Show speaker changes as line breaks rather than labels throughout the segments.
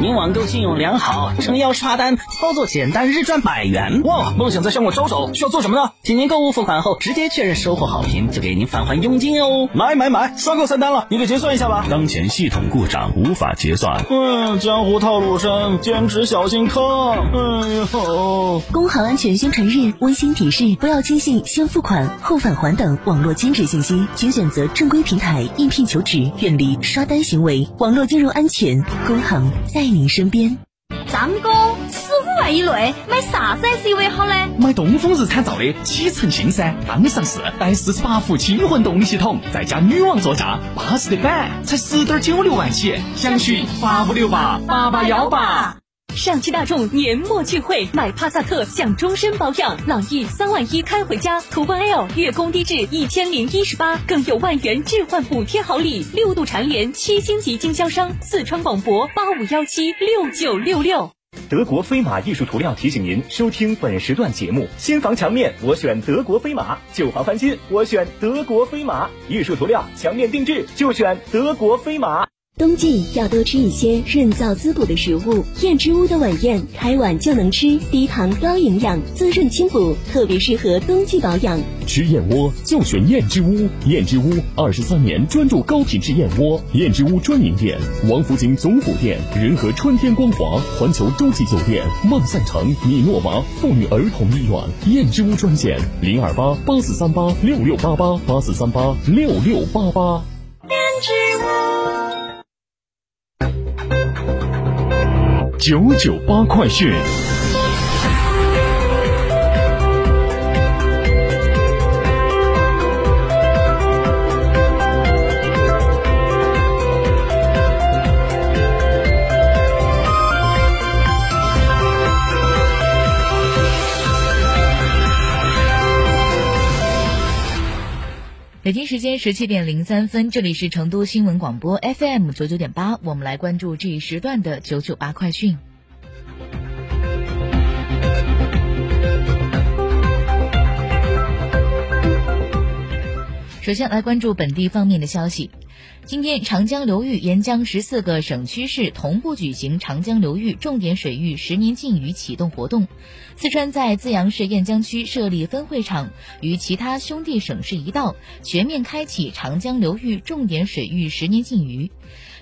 您网购信用良好，诚邀刷单，操作简单，日赚百元。
哇，梦想在向我招手，需要做什么呢？
请您购物付款后直接确认收货好评，就给您返还佣金哦。
买买买，刷够三单了，你给结算一下吧。
当前系统故障无法结算。
嗯，江湖套路深，兼职小心坑。哎呦，
工行安全宣传日温馨提示：不要轻信先付款后返还等网络兼职信息，请选择正规平台应聘求职，远离刷单行为。网络金融安全，工行在您身边。
张哥，十五万以内买啥子 SUV 好呢？
买东风日产造的启辰星噻，刚上市，带四十八伏轻混动力系统，再加女王座驾，巴适的板，才十点九六万起，详询八五六八八八幺八。
上汽大众年末聚会，买帕萨特享终身保养，朗逸三万一开回家，途观 L 月供低至一千零一十八，更有万元置换补贴好礼，六度蝉联七星级经销商，四川广博八五幺七六九六六。
德国飞马艺术涂料提醒您收听本时段节目：新房墙面我选德国飞马，旧房翻新我选德国飞马，艺术涂料墙面定制就选德国飞马。
冬季要多吃一些润燥滋补的食物，燕之屋的晚宴开碗就能吃，低糖高营养，滋润清补，特别适合冬季保养。
吃燕窝就选燕之屋，燕之屋二十三年专注高品质燕窝，燕之屋专营店：王府井总府店、仁和春天光华、环球洲际酒店、梦散城、米诺娃妇女儿童医院。燕之屋专线：零二八八四三八六六八八八四三八六六八八。
燕之屋。
九九八快讯。
北京时间十七点零三分，这里是成都新闻广播 FM 九九点八，我们来关注这一时段的九九八快讯。首先来关注本地方面的消息。今天，长江流域沿江十四个省区市同步举行长江流域重点水域十年禁渔启动活动。四川在资阳市雁江区设立分会场，与其他兄弟省市一道，全面开启长江流域重点水域十年禁渔。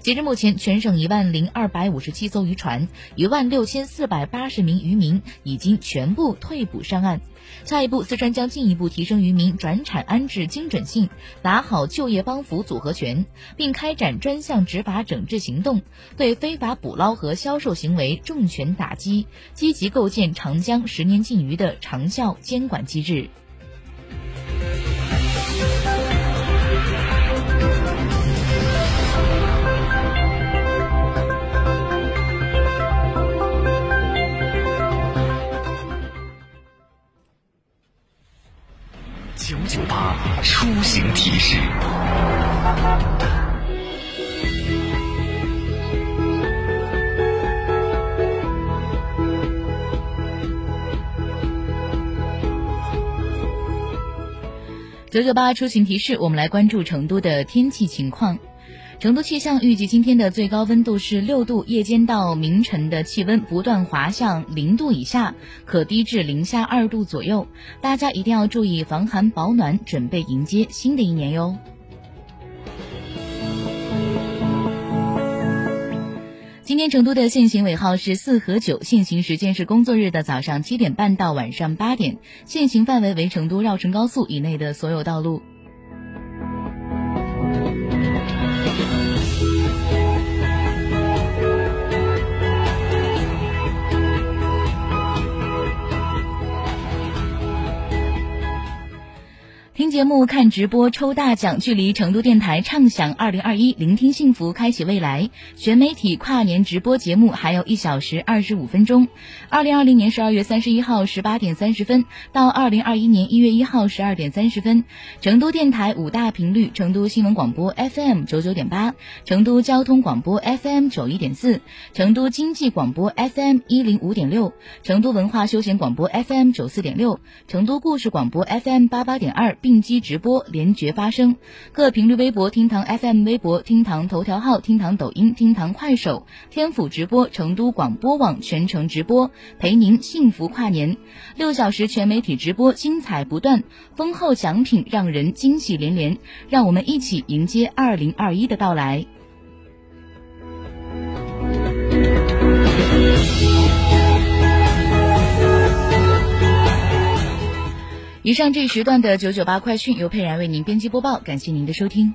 截至目前，全省一万零二百五十七艘渔船，一万六千四百八十名渔民已经全部退捕上岸。下一步，四川将进一步提升渔民转产安置精准性，打好就业帮扶组合拳，并开展专项执法整治行动，对非法捕捞和销售行为重拳打击，积极构建长江十年禁渔的长效监管机制。
提示。
九九八出行提示，我们来关注成都的天气情况。成都气象预计今天的最高温度是六度，夜间到明晨的气温不断滑向零度以下，可低至零下二度左右。大家一定要注意防寒保暖，准备迎接新的一年哟。今天成都的限行尾号是四和九，限行时间是工作日的早上七点半到晚上八点，限行范围为成都绕城高速以内的所有道路。节目、看直播、抽大奖，距离成都电台畅享二零二一，聆听幸福，开启未来。全媒体跨年直播节目还有一小时二十五分钟。二零二零年十二月三十一号十八点三十分到二零二一年一月一号十二点三十分，成都电台五大频率：成都新闻广播 FM 九九点八，成都交通广播 FM 九一点四，成都经济广播 FM 一零五点六，成都文化休闲广播 FM 九四点六，成都故事广播 FM 八八点二。并机直播连绝发声，各频率微博厅堂 FM 微博厅堂头条号厅堂抖音厅堂快手天府直播成都广播网全程直播，陪您幸福跨年，六小时全媒体直播精彩不断，丰厚奖品让人惊喜连连，让我们一起迎接二零二一的到来。以上这一时段的九九八快讯由佩然为您编辑播报，感谢您的收听。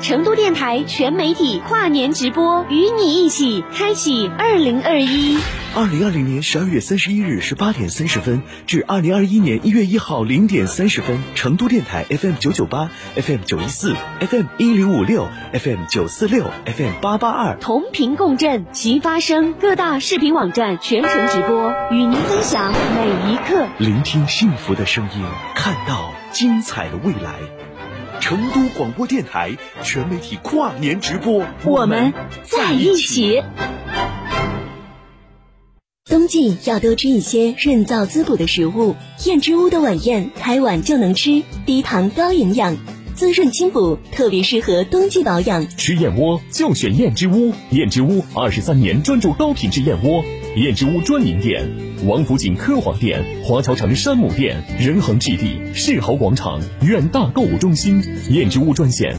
成都电台全媒体跨年直播，与你一起开启二零二一。
二零二零年十二月三十一日十八点三十分至二零二一年一月一号零点三十分，成都电台 FM 九九八、FM 九一四、FM 一零五六、FM 九四六、FM 八八二，
同频共振，齐发声。各大视频网站全程直播，与您分享每一刻，
聆听幸福的声音，看到精彩的未来。成都广播电台全媒体跨年直播，
我们在一起。
冬季要多吃一些润燥滋补的食物，燕之屋的晚宴开碗就能吃，低糖高营养，滋润清补，特别适合冬季保养。
吃燕窝就选燕之屋，燕之屋二十三年专注高品质燕窝。燕之屋专营店：王府井科华店、华侨城山姆店、仁恒置地、世豪广场、远大购物中心。燕之屋专线。